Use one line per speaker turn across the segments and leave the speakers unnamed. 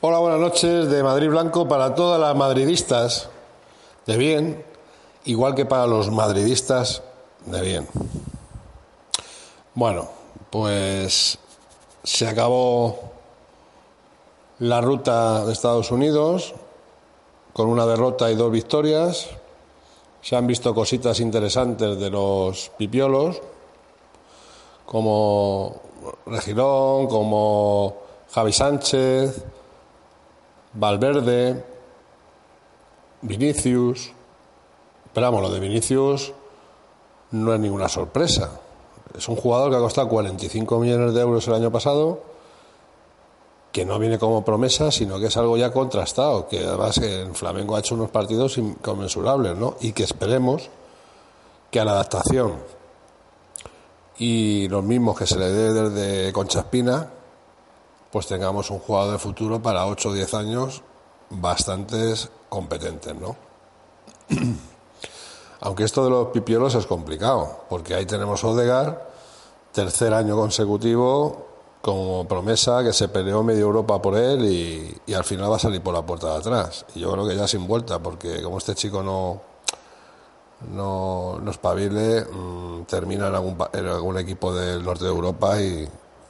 Hola, buenas noches de Madrid Blanco para todas las madridistas de bien, igual que para los madridistas de bien. Bueno, pues se acabó la ruta de Estados Unidos con una derrota y dos victorias. Se han visto cositas interesantes de los pipiolos, como Regilón, como Javi Sánchez, Valverde, Vinicius. Pero vamos, lo de Vinicius no es ninguna sorpresa. Es un jugador que ha costado 45 millones de euros el año pasado, que no viene como promesa, sino que es algo ya contrastado, que además en Flamengo ha hecho unos partidos inconmensurables, ¿no? Y que esperemos que a la adaptación y los mismos que se le dé desde Conchaspina, pues tengamos un jugador de futuro para 8 o 10 años bastantes competentes, ¿no? Aunque esto de los pipiolos es complicado, porque ahí tenemos Odegar, tercer año consecutivo, como promesa que se peleó medio Europa por él y, al final va a salir por la puerta de atrás. Y yo creo que ya sin vuelta, porque como este chico no, no, no espabile, mm, termina en algún, en algún equipo del norte de Europa y,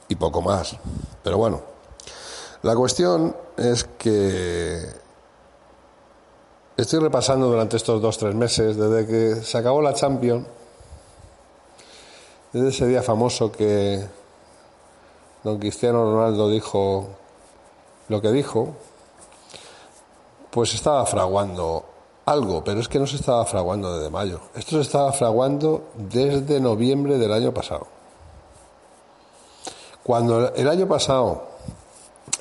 y poco más. Pero bueno, la cuestión es que estoy repasando durante estos dos, tres meses, desde que se acabó la Champions, desde ese día famoso que don Cristiano Ronaldo dijo lo que dijo, pues estaba fraguando algo, pero es que no se estaba fraguando desde mayo. Esto se estaba fraguando desde noviembre del año pasado. Cuando el año pasado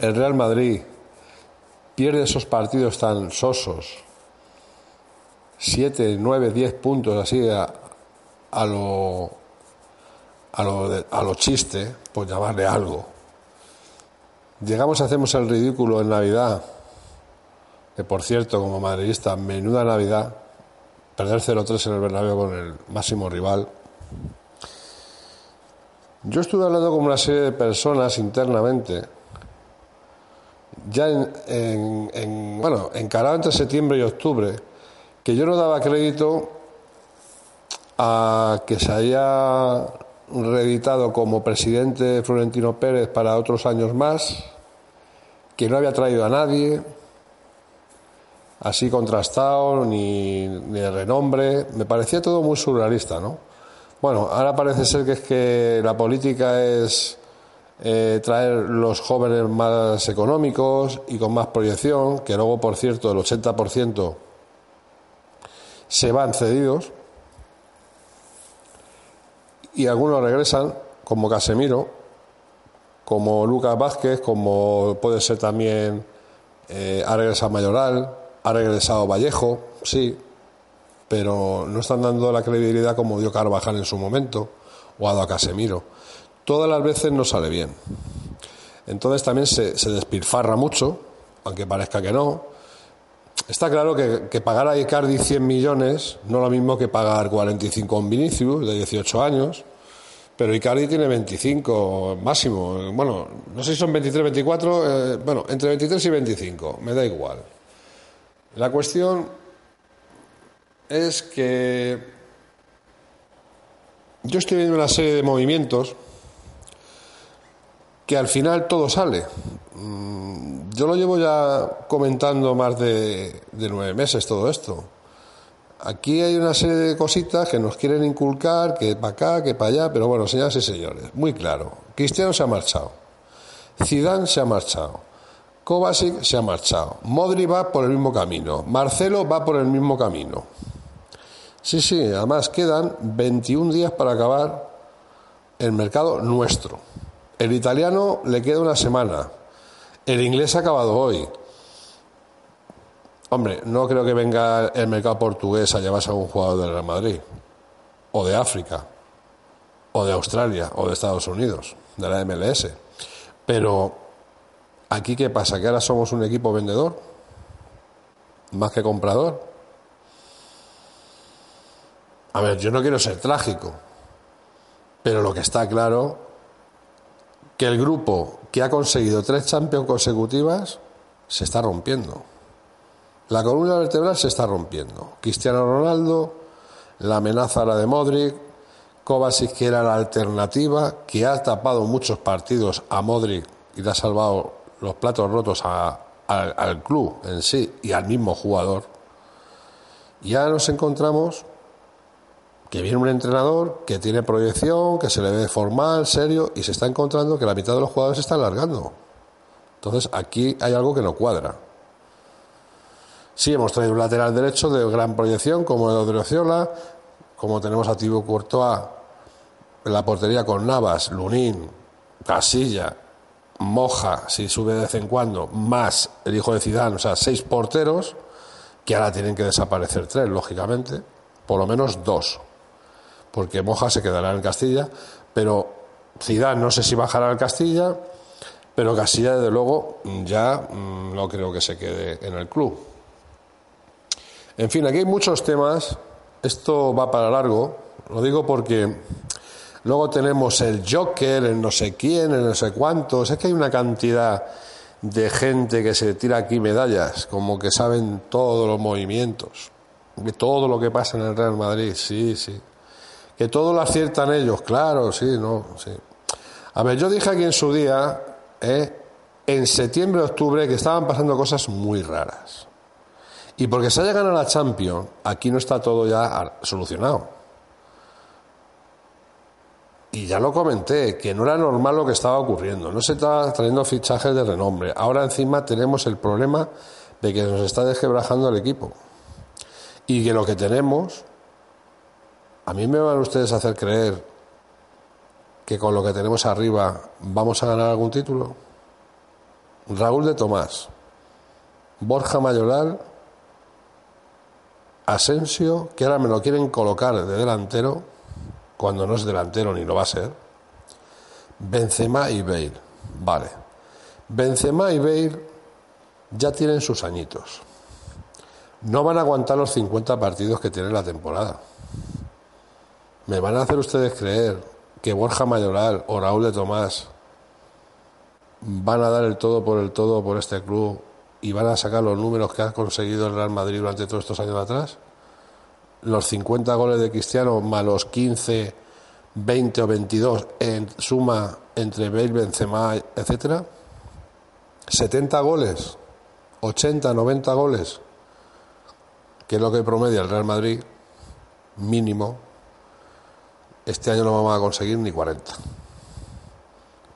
el Real Madrid pierde esos partidos tan sosos, 7, 9, 10 puntos así a, a lo a lo, de, a lo chiste, por llamarle algo. Llegamos, hacemos el ridículo en Navidad, que por cierto, como madridista, menuda Navidad, perder 0-3 en el Bernabéu con el máximo rival. Yo estuve hablando con una serie de personas internamente, ya en, en, en, bueno, encarado entre septiembre y octubre, que yo no daba crédito a que se haya reeditado como presidente Florentino Pérez para otros años más, que no había traído a nadie, así contrastado, ni, ni renombre. Me parecía todo muy surrealista, ¿no? Bueno, ahora parece ser que es que la política es eh, traer los jóvenes más económicos y con más proyección, que luego, por cierto, el 80% se van cedidos y algunos regresan, como Casemiro, como Lucas Vázquez, como puede ser también eh, ha regresado Mayoral, ha regresado Vallejo, sí, pero no están dando la credibilidad como dio Carvajal en su momento o ha a Casemiro. Todas las veces no sale bien. Entonces también se, se despilfarra mucho, aunque parezca que no. Está claro que, pagar a Icardi 100 millones no es lo mismo que pagar 45 en Vinicius, de 18 años, pero Icardi tiene 25 máximo. Bueno, no sé si son 23, 24, eh, bueno, entre 23 y 25, me da igual. La cuestión es que yo estoy viendo una serie de movimientos que al final todo sale. Yo lo llevo ya comentando más de, de, nueve meses todo esto. Aquí hay una serie de cositas que nos quieren inculcar, que para acá, que para allá, pero bueno, señoras y señores, muy claro. Cristiano se ha marchado. Zidane se ha marchado. Kovacic se ha marchado. Modri va por el mismo camino. Marcelo va por el mismo camino. Sí, sí, además quedan 21 días para acabar el mercado nuestro. El italiano le queda una semana. El inglés ha acabado hoy. Hombre, no creo que venga el mercado portugués a llevarse a un jugador del Real Madrid, o de África, o de Australia, o de Estados Unidos, de la MLS. Pero, ¿aquí qué pasa? ¿Que ahora somos un equipo vendedor? ¿Más que comprador? A ver, yo no quiero ser trágico, pero lo que está claro que el grupo que ha conseguido tres Champions consecutivas se está rompiendo. La columna vertebral se está rompiendo. Cristiano Ronaldo, la amenaza la de Modric, Kovacic que era la alternativa, que ha tapado muchos partidos a Modric y le ha salvado los platos rotos al club en sí y al mismo jugador. Y ahora nos encontramos que viene un entrenador que tiene proyección, que se le ve formal, serio, y se está encontrando que la mitad de los jugadores se están largando. Entonces aquí hay algo que no cuadra. Sí, hemos traído un lateral derecho de gran proyección, como el de Odriozola, como tenemos a Thibaut Courtois en la portería con Navas, Lunín, Casilla, Moja, si sube de vez en cuando, más el hijo de Zidane, o sea, seis porteros, que ahora tienen que desaparecer tres, lógicamente, por lo menos dos porque Moja se quedará en Castilla, pero Zidane no sé si bajará al Castilla, pero Castilla desde luego ya mm, no creo que se quede en el club. En fin, aquí hay muchos temas, esto va para largo, lo digo porque luego tenemos el Joker, el no sé quién, el no sé cuántos, es que hay una cantidad de gente que se tira aquí medallas, como que saben todos los movimientos, de todo lo que pasa en el Real Madrid, sí, sí. Que todo lo aciertan ellos, claro, sí, no, sí. A ver, yo dije aquí en su día, eh, en septiembre, octubre, que estaban pasando cosas muy raras. Y porque se haya ganado la Champions, aquí no está todo ya solucionado. Y ya lo comenté, que no era normal lo que estaba ocurriendo. No se estaba trayendo fichajes de renombre. Ahora encima tenemos el problema de que nos está desquebrajando el equipo. Y que lo que tenemos a mí me van ustedes a hacer creer que con lo que tenemos arriba vamos a ganar algún título. Raúl de Tomás, Borja Mayoral, Asensio, que ahora me lo quieren colocar de delantero, cuando no es delantero ni lo va a ser. Benzema y Bale. Vale. Benzema y Bale ya tienen sus añitos. No van a aguantar los 50 partidos que tiene la temporada. ¿Me van a hacer ustedes creer que Borja Mayoral o Raúl de Tomás van a dar el todo por el todo por este club y van a sacar los números que ha conseguido el Real Madrid durante todos estos años atrás? Los 50 goles de Cristiano más los 15, 20 o 22 en suma entre Bale, Benzema, etcétera. 70 goles, 80, 90 goles, que es lo que promedia el Real Madrid, mínimo, este año no vamos a conseguir ni 40.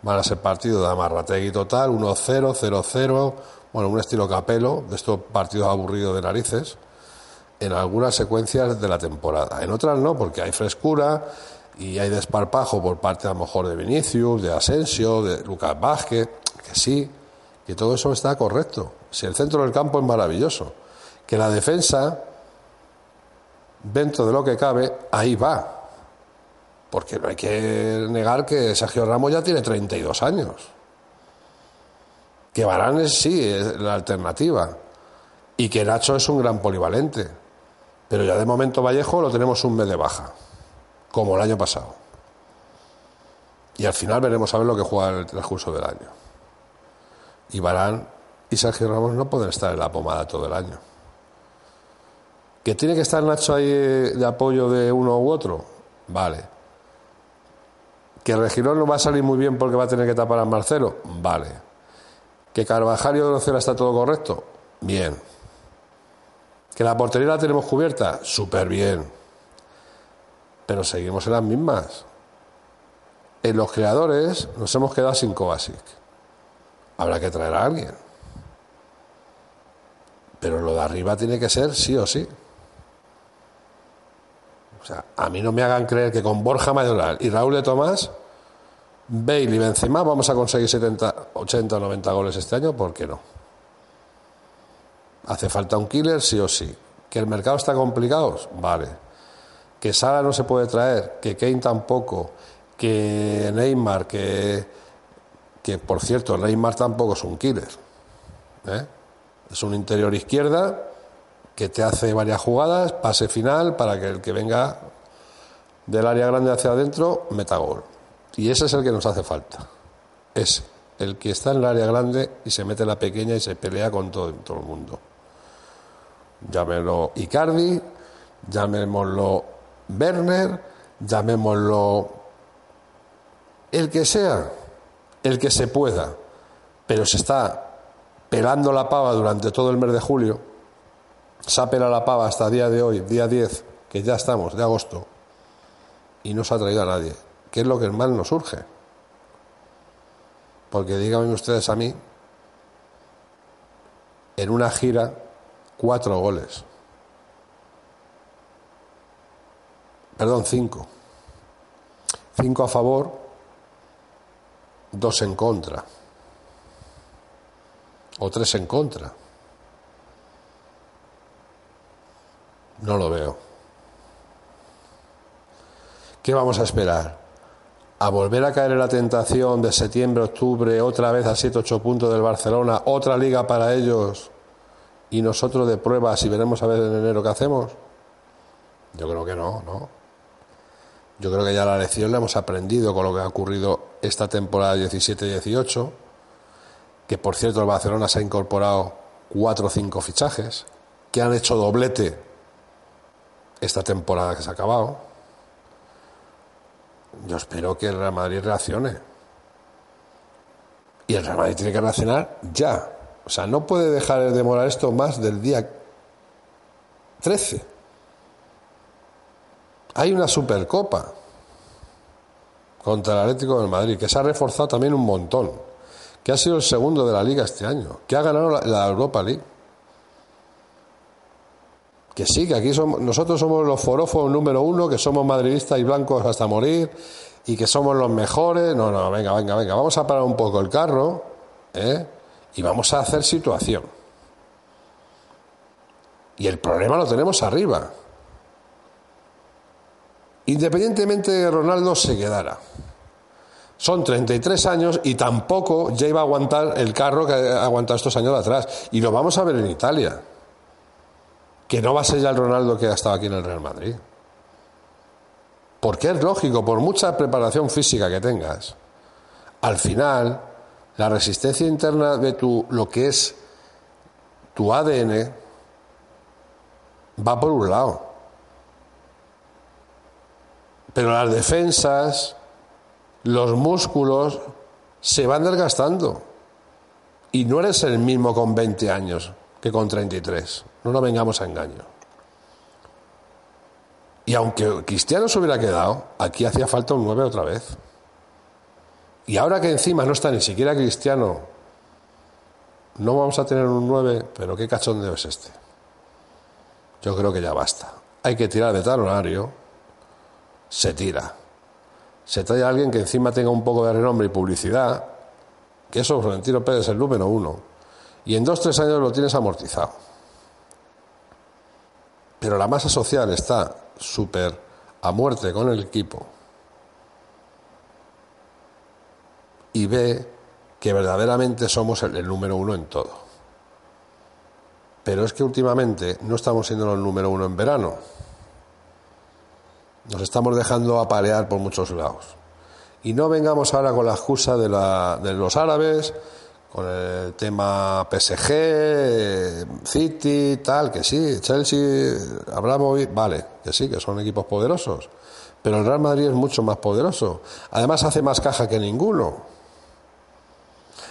Van a ser partidos de Amarrategui total, 1-0, 0-0, bueno, un estilo capelo, de estos partidos aburridos de narices, en algunas secuencias de la temporada. En otras no, porque hay frescura y hay desparpajo por parte a lo mejor de Vinicius, de Asensio, de Lucas Vázquez, que sí, que todo eso está correcto. Si el centro del campo es maravilloso, que la defensa, dentro de lo que cabe, ahí va porque no hay que negar que Sergio Ramos ya tiene 32 años. Que Barán sí, es la alternativa. Y que Nacho es un gran polivalente. Pero ya de momento Vallejo lo tenemos un mes de baja, como el año pasado. Y al final veremos a ver lo que juega en el transcurso del año. Y Barán y Sergio Ramos no pueden estar en la pomada todo el año. ¿Que tiene que estar Nacho ahí de apoyo de uno u otro? Vale. ¿Que Regilón no va a salir muy bien porque va a tener que tapar a Marcelo? Vale. ¿Que Carvajal y Odrocela está todo correcto? Bien. ¿Que la portería la tenemos cubierta? Súper bien. Pero seguimos en las mismas. En los creadores nos hemos quedado sin Kovacic. Habrá que traer a alguien. Pero lo de arriba tiene que ser sí o sí. O sea, a mí no me hagan creer que con Borja Mayoral y Raúl de Tomás, Bale y Benzema vamos a conseguir 70, 80 o 90 goles este año, ¿por qué no? Hace falta un killer sí o sí. ¿Que el mercado está complicado? Vale. ¿Que Sara no se puede traer? ¿Que Kane tampoco? ¿Que Neymar? Que, que por cierto, Neymar tampoco es un killer. ¿eh? Es un interior izquierda que te hace varias jugadas, pase final, para que el que venga del área grande hacia adentro meta gol. Y ese es el que nos hace falta. Ese. el que está en el área grande y se mete en la pequeña y se pelea con todo, todo el mundo. Llámelo Icardi, llamémoslo Werner, llamémoslo el que sea, el que se pueda, pero se está pelando la pava durante todo el mes de julio, pelado la pava hasta el día de hoy, día 10, que ya estamos, de agosto, y no se ha traído a nadie, ¿Qué es lo que más nos surge. Porque díganme ustedes a mí, en una gira, cuatro goles. Perdón, cinco. Cinco a favor, dos en contra. O tres en contra. No lo veo. ¿Qué vamos a esperar? a volver a caer en la tentación de septiembre, octubre, otra vez a 7, 8 puntos del Barcelona, otra liga para ellos y nosotros de pruebas y veremos a ver en enero qué hacemos? Yo creo que no, ¿no? Yo creo que ya la lección la hemos aprendido con lo que ha ocurrido esta temporada 17-18, que por cierto el Barcelona se ha incorporado cuatro o cinco fichajes, que han hecho doblete esta temporada que se ha acabado yo espero que el Real Madrid reaccione. Y el Real Madrid tiene que reaccionar ya. O sea, no puede dejar de demorar esto más del día 13. Hay una Supercopa contra el Atlético del Madrid que se ha reforzado también un montón, que ha sido el segundo de la liga este año, que ha ganado la Europa League. Que sí, que aquí somos, nosotros somos los forófobos número uno, que somos madridistas y blancos hasta morir, y que somos los mejores. No, no, venga, venga, venga, vamos a parar un poco el carro, ¿eh? y vamos a hacer situación. Y el problema lo tenemos arriba. Independientemente de que Ronaldo se quedara. Son 33 años y tampoco ya iba a aguantar el carro que ha aguantado estos años atrás. Y lo vamos a ver en Italia que no va a ser ya el Ronaldo que ha estado aquí en el Real Madrid. Porque es lógico, por mucha preparación física que tengas, al final la resistencia interna de tu lo que es tu ADN va por un lado. Pero las defensas, los músculos se van desgastando. Y no eres el mismo con 20 años que con 33. No nos vengamos a engaño. Y aunque Cristiano se hubiera quedado, aquí hacía falta un 9 otra vez. Y ahora que encima no está ni siquiera Cristiano, no vamos a tener un 9, pero qué cachondeo es este. Yo creo que ya basta. Hay que tirar de talonario, se tira. Se trae a alguien que encima tenga un poco de renombre y publicidad, que eso Florentino Pérez es el número uno, y en dos, tres años lo tienes amortizado pero la masa social está súper a muerte con el equipo y ve que verdaderamente somos el, número uno en todo. Pero es que últimamente no estamos siendo el número uno en verano. Nos estamos dejando apalear por muchos lados. Y no vengamos ahora con la excusa de, de los árabes, con el tema PSG, City, tal, que sí, Chelsea, Abramovich, vale, que sí, que son equipos poderosos, pero el Real Madrid es mucho más poderoso. Además hace más caja que ninguno.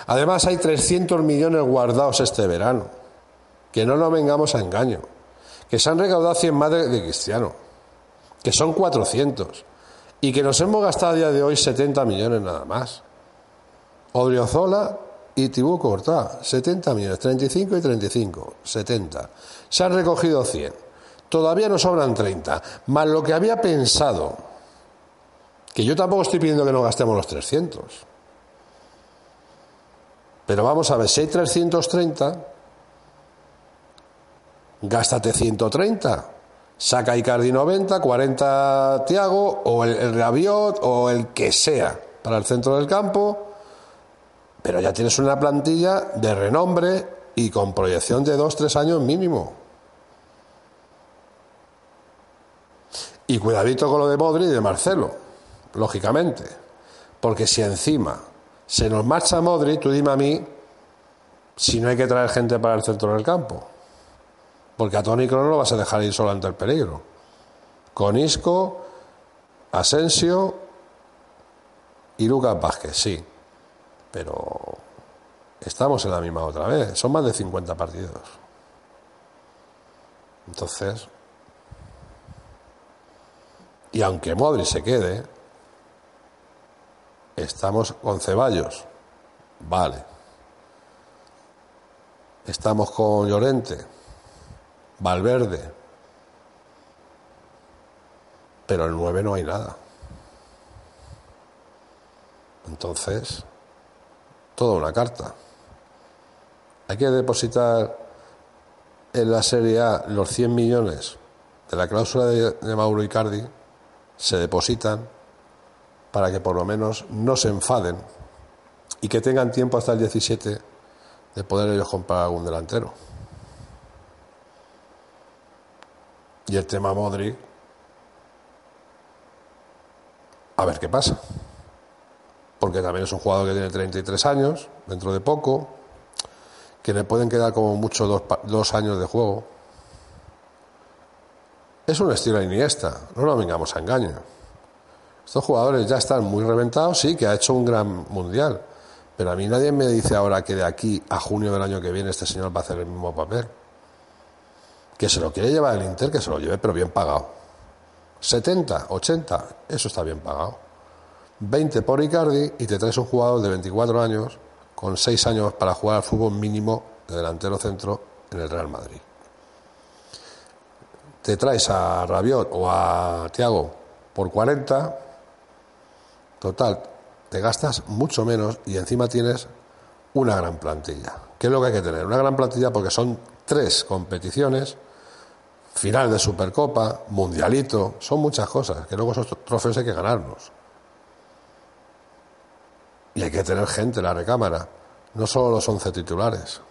Además hay 300 millones guardados este verano, que no nos vengamos a engaño, que se han recaudado 100 más de, Cristiano, que son 400, y que nos hemos gastado a día de hoy 70 millones nada más. Odriozola y Tibú Cortá, 70 millones, 35 y 35, 70. Se han recogido 100. Todavía nos sobran 30, más lo que había pensado, que yo tampoco estoy pidiendo que no gastemos los 300. Pero vamos a ver, si hay 330, gástate 130. Saca Icardi 90, 40 Tiago, o el, el Rabiot, o el que sea, para el centro del campo pero ya tienes una plantilla de renombre y con proyección de dos, tres años mínimo. Y cuidadito con lo de Modri y de Marcelo, lógicamente. Porque si encima Se nos marcha Modri, tú dime a mí si no hay que traer gente para el centro del campo. Porque a Toni Kroos lo vas a dejar ir solo ante el peligro. Con Isco, Asensio y Lucas Vázquez, sí. Pero estamos en la misma otra vez. Son más de 50 partidos. Entonces, y aunque Modri se quede, estamos con Ceballos. Vale. Estamos con Llorente, Valverde. Pero el 9 no hay nada. Entonces, toda una carta. Hay que depositar en la Serie A los 100 millones de la cláusula de, de Mauro Icardi, se depositan para que por lo menos no se enfaden y que tengan tiempo hasta el 17 de poder ellos comprar algún delantero. Y el tema Modric, a ver qué pasa. Porque también es un jugador que tiene 33 años, dentro de poco, que le pueden quedar como mucho dos, dos años de juego. Es un estilo Iniesta, no lo vengamos a engaño. Estos jugadores ya están muy reventados, sí, que ha hecho un gran mundial, pero a mí nadie me dice ahora que de aquí a junio del año que viene este señor va a hacer el mismo papel. Que se lo quiere llevar el Inter, que se lo lleve, pero bien pagado. 70, 80, eso está bien pagado. 20 por Icardi y te traes un jugador de 24 años con 6 años para jugar al fútbol mínimo de delantero centro en el Real Madrid. Te traes a Rabiot o a Thiago por 40, total, te gastas mucho menos y encima tienes una gran plantilla. ¿Qué es lo que hay que tener? Una gran plantilla porque son tres competiciones, final de Supercopa, Mundialito, son muchas cosas, que luego esos trofeos hay que ganarnos. Y hay que tener gente en la recámara, no solo los 11 titulares.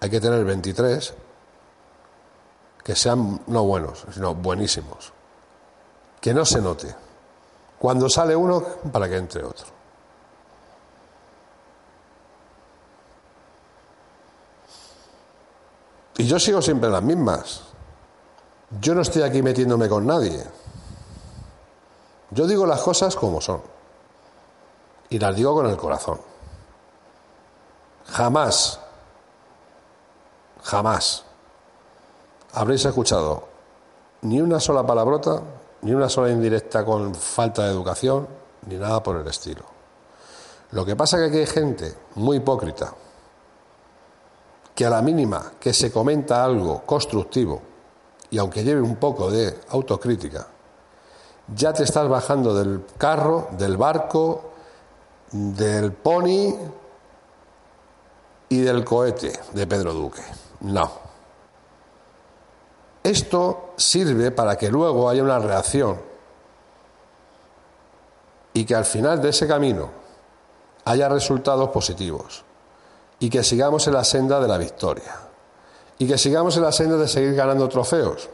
Hay que tener 23 que sean no buenos, sino buenísimos. Que no se note. Cuando sale uno, para que entre otro. Y yo sigo siempre las mismas. Yo no estoy aquí metiéndome con nadie. Yo digo las cosas como son. Y las digo con el corazón. Jamás, jamás habréis escuchado ni una sola palabrota ni una sola indirecta con falta de educación, ni nada por el estilo. Lo que pasa es que aquí hay gente muy hipócrita, que a la mínima que se comenta algo constructivo, y aunque lleve un poco de autocrítica, ya te estás bajando del carro, del barco, del pony y del cohete de Pedro Duque. No. Esto sirve para que luego haya una reacción y que al final de ese camino haya resultados positivos y que sigamos en la senda de la victoria y que sigamos en la senda de seguir ganando trofeos.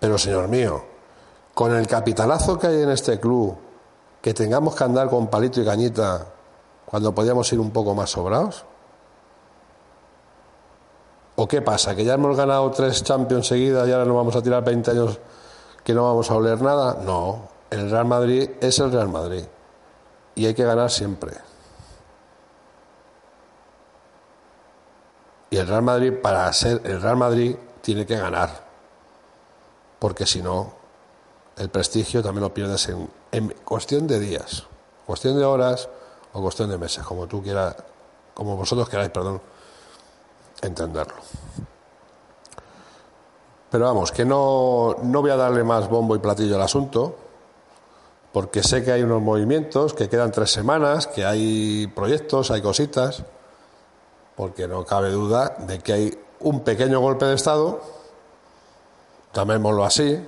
Pero, señor mío, con el capitalazo que hay en este club, que tengamos que andar con palito y cañita cuando podíamos ir un poco más sobrados. ¿O qué pasa? ¿Que ya hemos ganado tres Champions seguidas y ahora nos vamos a tirar 20 años que no vamos a oler nada? No, el Real Madrid es el Real Madrid y hay que ganar siempre. Y el Real Madrid, para ser el Real Madrid, tiene que ganar. Porque si no, el prestigio también lo pierdes en, en, cuestión de días, cuestión de horas o cuestión de meses, como tú quieras, como vosotros queráis, perdón entenderlo. Pero vamos, que no, no voy a darle más bombo y platillo al asunto, porque sé que hay unos movimientos, que quedan tres semanas, que hay proyectos, hay cositas, porque no cabe duda de que hay un pequeño golpe de Estado, llamémoslo así,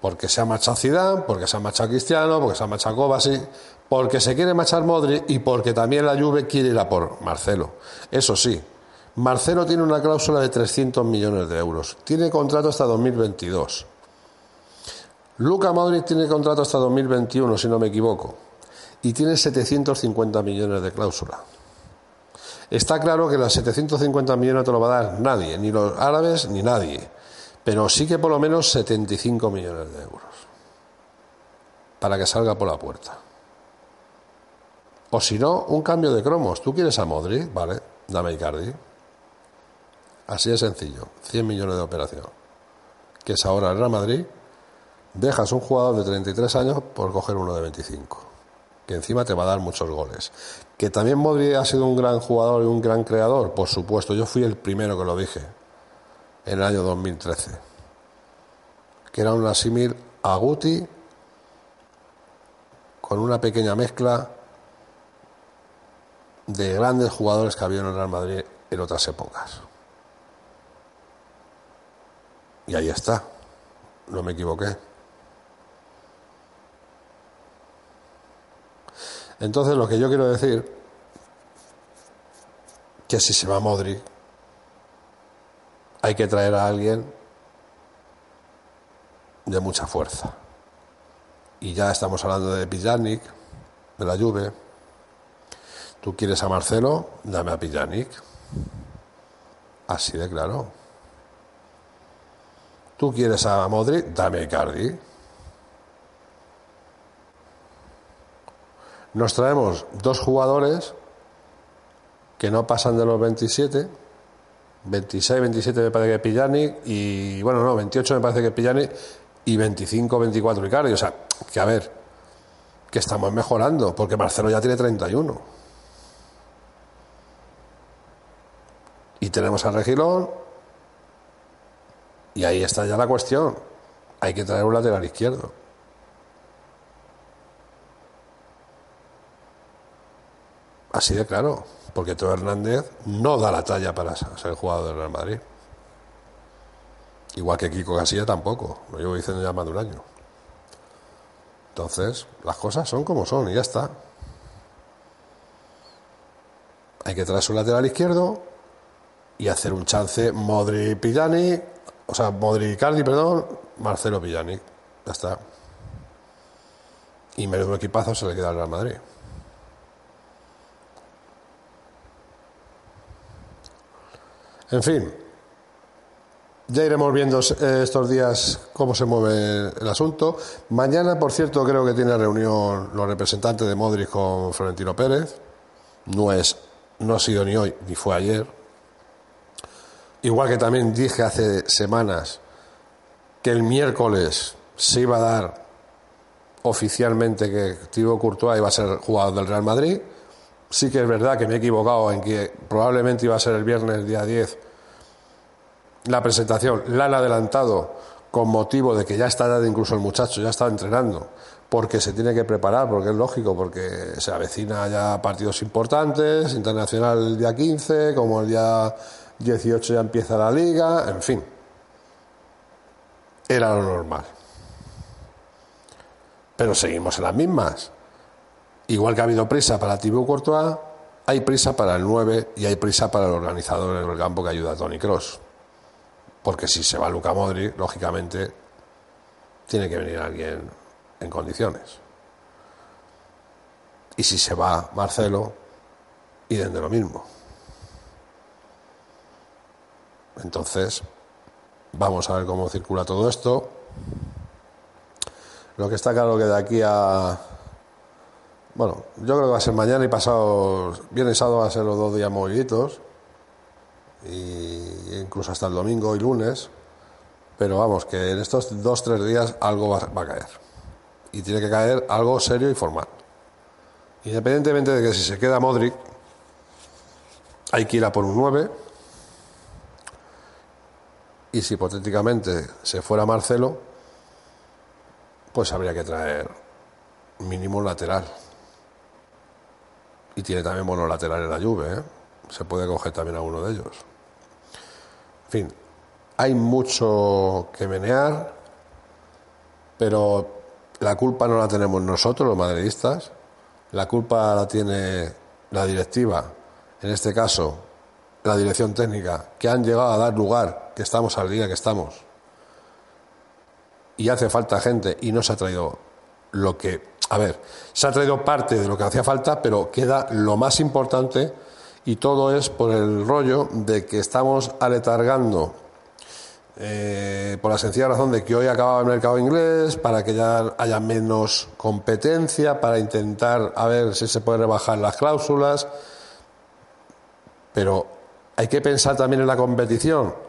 porque se ha marchado Zidane, porque se ha marchado Cristiano, porque se ha marchado Kovacic, porque se quiere marchar Modri y porque también la Juve quiere ir a por Marcelo. Eso sí, Marcelo tiene una cláusula de 300 millones de euros. Tiene contrato hasta 2022. Luca Modric tiene contrato hasta 2021, si no me equivoco, y tiene 750 millones de cláusula. Está claro que los 750 millones no te lo va a dar nadie, ni los árabes ni nadie, pero sí que por lo menos 75 millones de euros para que salga por la puerta. O si no, un cambio de cromos. ¿Tú quieres a Modric? Vale, dame Icardi. Así de sencillo. 100 millones de operación. Que es ahora el Real Madrid. Dejas un jugador de 33 años por coger uno de 25. Que encima te va a dar muchos goles. Que también Modric ha sido un gran jugador y un gran creador. Por supuesto, yo fui el primero que lo dije. En el año 2013. Que era un asímil a Guti con una pequeña mezcla de grandes jugadores que había en el Real Madrid en otras épocas. Y ahí está, no me equivoqué. Entonces lo que yo quiero decir, que si se va Modri, hay que traer a alguien de mucha fuerza. Y ya estamos hablando de Pijanic, de la Juve, Tú quieres a Marcelo, dame a Pijanic. Así de claro. Tú quieres a Modric, dame a Cardi. Nos traemos dos jugadores que no pasan de los 27. 26, 27 me parece que Pijanic y bueno, no, 28 me parece que Pijanic y 25, 24 Icardi. O sea, que a ver, que estamos mejorando, porque Marcelo ya tiene 31. Y tenemos al Regilón. Y ahí está ya la cuestión. Hay que traer un lateral izquierdo. Así de claro, porque Teo Hernández no da la talla para ser jugador del Real Madrid. Igual que Kiko Casilla tampoco, lo llevo diciendo ya más de un año. Entonces, las cosas son como son y ya está. Hay que traer su lateral izquierdo y hacer un chance Modri Pillani, o sea, Modri Cardi, perdón, Marcelo Pillani. Ya está. Y menudo equipazo se le queda al Real Madrid. En fin, ya iremos viendo eh, estos días cómo se mueve el asunto. Mañana, por cierto, creo que tiene reunión los representantes de Modri con Florentino Pérez. No es, no ha sido ni hoy ni fue ayer. Igual que también dije hace semanas que el miércoles se iba a dar oficialmente que Thibaut Courtois iba a ser jugador del Real Madrid. Sí que es verdad que me he equivocado en que probablemente iba a ser el viernes día 10 la presentación. La han adelantado con motivo de que ya está dado incluso el muchacho, ya está entrenando, porque se tiene que preparar, porque es lógico, porque se avecina ya partidos importantes, internacional el día 15, como el día 18 ya empieza la liga, en fin. Era lo normal. Pero seguimos en las mismas. Igual que ha habido prisa para Thibaut Courtois, hay prisa para el 9 y hay prisa para el organizador del campo que ayuda a Tony Cross. Porque si se va Luca Modri, lógicamente tiene que venir alguien en condiciones. Y si se va Marcelo, y de lo mismo. Entonces, vamos a ver cómo circula todo esto. Lo que está claro que de aquí a. Bueno, yo creo que va a ser mañana y pasado. Viernes sábado va a ser los dos días moviditos. Y incluso hasta el domingo y lunes. Pero vamos, que en estos dos, tres días algo va, va a caer. Y tiene que caer algo serio y formal. Independientemente de que si se queda Modric, hay que ir a por un 9 y si hipotéticamente se fuera Marcelo, pues habría que traer mínimo lateral. Y tiene también buenos laterales la lluvia, ¿eh? se puede coger también a uno de ellos. En fin, hay mucho que menear, pero la culpa no la tenemos nosotros, los madridistas, la culpa la tiene la directiva, en este caso la dirección técnica, que han llegado a dar lugar, que estamos al día que estamos. y hace falta gente y no se ha traído lo que, a ver, se ha traído parte de lo que hacía falta, pero queda lo más importante y todo es por el rollo de que estamos aletargando eh, por la sencilla razón de que hoy acaba el mercado inglés, para que ya haya menos competencia, para intentar a ver si se pueden rebajar las cláusulas, pero hay que pensar también en la competición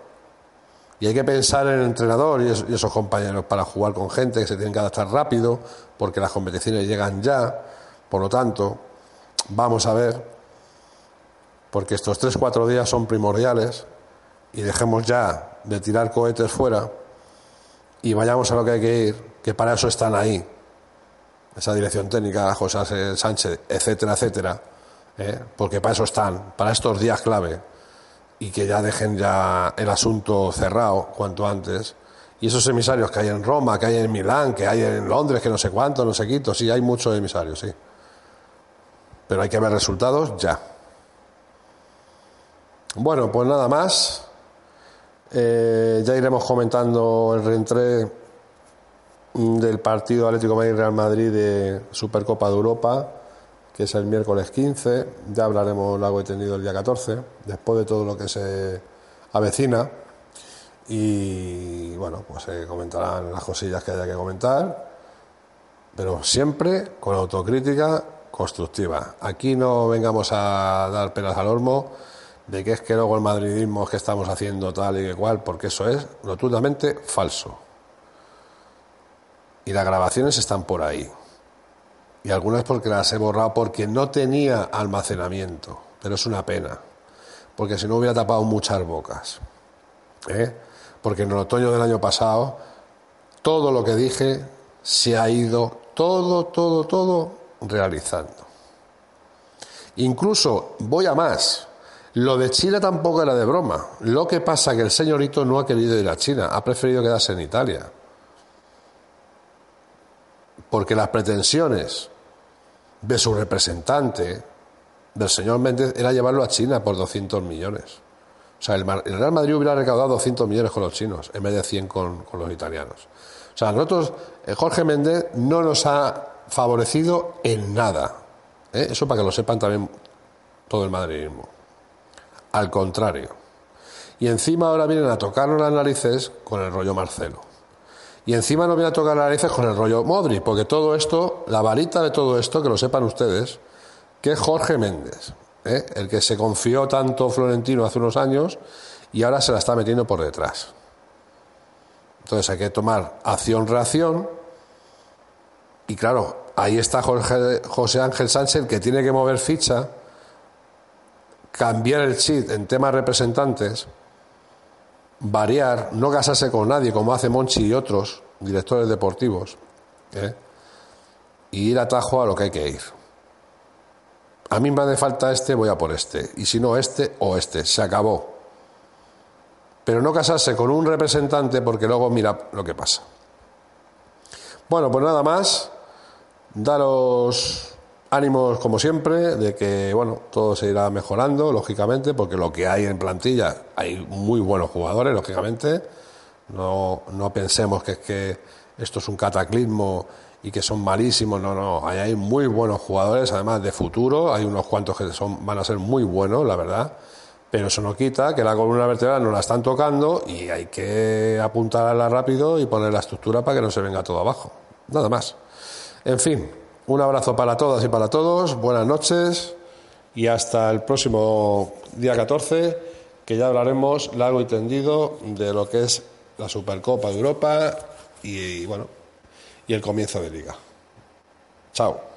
y hay que pensar en el entrenador y, esos compañeros para jugar con gente que se tienen que adaptar rápido, porque las competiciones llegan ya. Por lo tanto, vamos a ver, porque estos tres, cuatro días son primordiales y dejemos ya de tirar cohetes fuera y vayamos a lo que hay que ir, que para eso están ahí. Esa dirección técnica, José Sánchez, etcétera, etcétera, ¿eh? porque para eso están, para estos días clave y que ya dejen ya el asunto cerrado cuanto antes. Y esos emisarios que hay en Roma, que hay en Milán, que hay en Londres, que no sé cuánto, no sé quito, sí, hay muchos emisarios, sí. Pero hay que ver resultados ya. Bueno, pues nada más. Eh, ya iremos comentando el reentré del partido Atlético Madrid-Real Madrid de Supercopa de Europa que es el miércoles 15, ya hablaremos largo y tendido el día 14, después de todo lo que se avecina. Y bueno, pues se comentarán las cosillas que haya que comentar, pero siempre con autocrítica constructiva. Aquí no vengamos a dar penas al olmo de que es que luego el madridismo es que estamos haciendo tal y que cual, porque eso es rotundamente falso. Y las grabaciones están por ahí y algunas porque las he borrado porque no tenía almacenamiento, pero es una pena, porque si no hubiera tapado muchas bocas. ¿eh? Porque en el otoño del año pasado todo lo que dije se ha ido, todo, todo, todo realizando. Incluso voy a más. Lo de China tampoco era de broma. Lo que pasa que el señorito no ha querido ir a China, ha preferido quedarse en Italia porque las pretensiones de su representante, del señor Méndez, era llevarlo a China por 200 millones. O sea, el, Real Madrid hubiera recaudado 200 millones con los chinos en vez de 100 con, los italianos. O sea, nosotros, eh, Jorge Méndez no nos ha favorecido en nada. ¿eh? Eso para que lo sepan también todo el madridismo. Al contrario. Y encima ahora vienen a tocarnos las narices con el rollo Marcelo. Y encima no viene a tocar las narices con el rollo Modri, porque todo esto, la varita de todo esto, que lo sepan ustedes, que es Jorge Méndez, ¿eh? el que se confió tanto Florentino hace unos años y ahora se la está metiendo por detrás. Entonces hay que tomar acción-reacción y claro, ahí está Jorge, José Ángel Sánchez que tiene que mover ficha, cambiar el chip en temas representantes variar, no casarse con nadie como hace Monchi y otros directores deportivos, ¿eh? y ir atajo a lo que hay que ir. A mí me hace falta este, voy a por este, y si no este o este, se acabó. Pero no casarse con un representante porque luego mira lo que pasa. Bueno, pues nada más, daros ánimos como siempre de que bueno todo se irá mejorando lógicamente porque lo que hay en plantilla hay muy buenos jugadores lógicamente. No, no pensemos que es que esto es un cataclismo y que son malísimos. No no hay, hay muy buenos jugadores además de futuro. Hay unos cuantos que son van a ser muy buenos la verdad. Pero eso no quita que la columna vertebral nos la están tocando y hay que apuntarla rápido y poner la estructura para que no se venga todo abajo. Nada más. En fin un abrazo para todas y para todos, buenas noches y hasta el próximo día 14, que ya hablaremos largo y tendido de lo que es la Supercopa de Europa y, bueno, y el comienzo de liga. Chao.